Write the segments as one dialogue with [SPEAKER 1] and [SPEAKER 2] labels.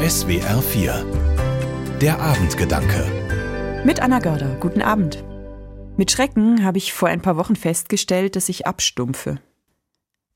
[SPEAKER 1] SWR 4 Der Abendgedanke
[SPEAKER 2] Mit Anna Görder, guten Abend. Mit Schrecken habe ich vor ein paar Wochen festgestellt, dass ich abstumpfe.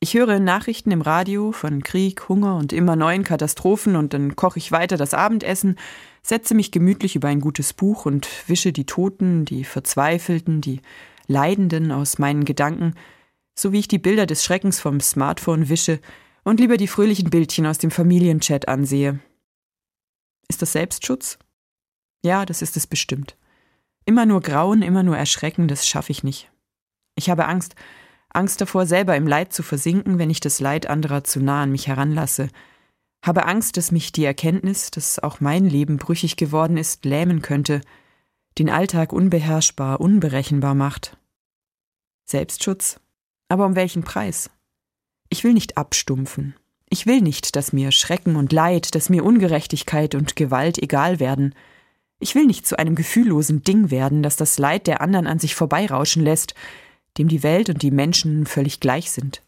[SPEAKER 2] Ich höre Nachrichten im Radio von Krieg, Hunger und immer neuen Katastrophen und dann koche ich weiter das Abendessen, setze mich gemütlich über ein gutes Buch und wische die Toten, die Verzweifelten, die Leidenden aus meinen Gedanken, so wie ich die Bilder des Schreckens vom Smartphone wische und lieber die fröhlichen Bildchen aus dem Familienchat ansehe. Ist das Selbstschutz? Ja, das ist es bestimmt. Immer nur Grauen, immer nur Erschrecken, das schaffe ich nicht. Ich habe Angst, Angst davor, selber im Leid zu versinken, wenn ich das Leid anderer zu nah an mich heranlasse. Habe Angst, dass mich die Erkenntnis, dass auch mein Leben brüchig geworden ist, lähmen könnte, den Alltag unbeherrschbar, unberechenbar macht. Selbstschutz? Aber um welchen Preis? Ich will nicht abstumpfen. Ich will nicht, dass mir Schrecken und Leid, dass mir Ungerechtigkeit und Gewalt egal werden. Ich will nicht zu einem gefühllosen Ding werden, das das Leid der anderen an sich vorbeirauschen lässt, dem die Welt und die Menschen völlig gleich sind.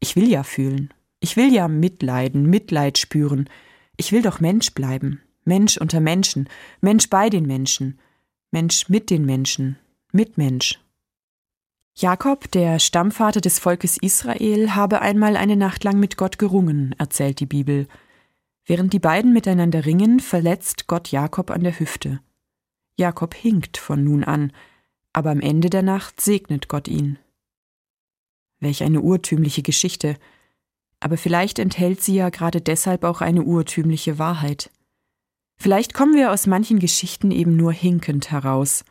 [SPEAKER 2] Ich will ja fühlen. Ich will ja mitleiden, Mitleid spüren. Ich will doch Mensch bleiben. Mensch unter Menschen, Mensch bei den Menschen, Mensch mit den Menschen, Mitmensch. Jakob, der Stammvater des Volkes Israel, habe einmal eine Nacht lang mit Gott gerungen, erzählt die Bibel. Während die beiden miteinander ringen, verletzt Gott Jakob an der Hüfte. Jakob hinkt von nun an, aber am Ende der Nacht segnet Gott ihn. Welch eine urtümliche Geschichte, aber vielleicht enthält sie ja gerade deshalb auch eine urtümliche Wahrheit. Vielleicht kommen wir aus manchen Geschichten eben nur hinkend heraus.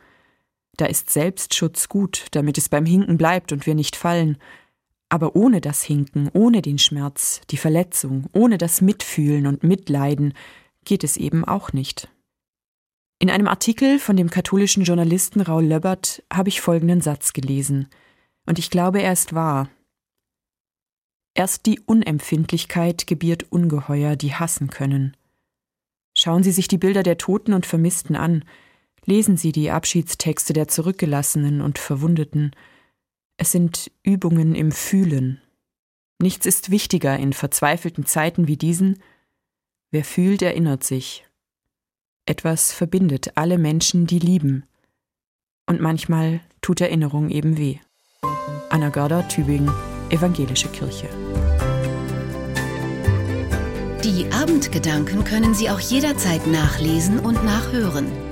[SPEAKER 2] Da ist Selbstschutz gut, damit es beim Hinken bleibt und wir nicht fallen, aber ohne das Hinken, ohne den Schmerz, die Verletzung, ohne das Mitfühlen und Mitleiden geht es eben auch nicht. In einem Artikel von dem katholischen Journalisten Raul Löbbert habe ich folgenden Satz gelesen, und ich glaube, er ist wahr. Erst die Unempfindlichkeit gebiert Ungeheuer, die hassen können. Schauen Sie sich die Bilder der Toten und Vermissten an, lesen Sie die Abschiedstexte der Zurückgelassenen und Verwundeten. Es sind Übungen im Fühlen. Nichts ist wichtiger in verzweifelten Zeiten wie diesen. Wer fühlt, erinnert sich. Etwas verbindet alle Menschen, die lieben. Und manchmal tut Erinnerung eben weh. Anna Görder, Tübingen, Evangelische Kirche.
[SPEAKER 3] Die Abendgedanken können Sie auch jederzeit nachlesen und nachhören.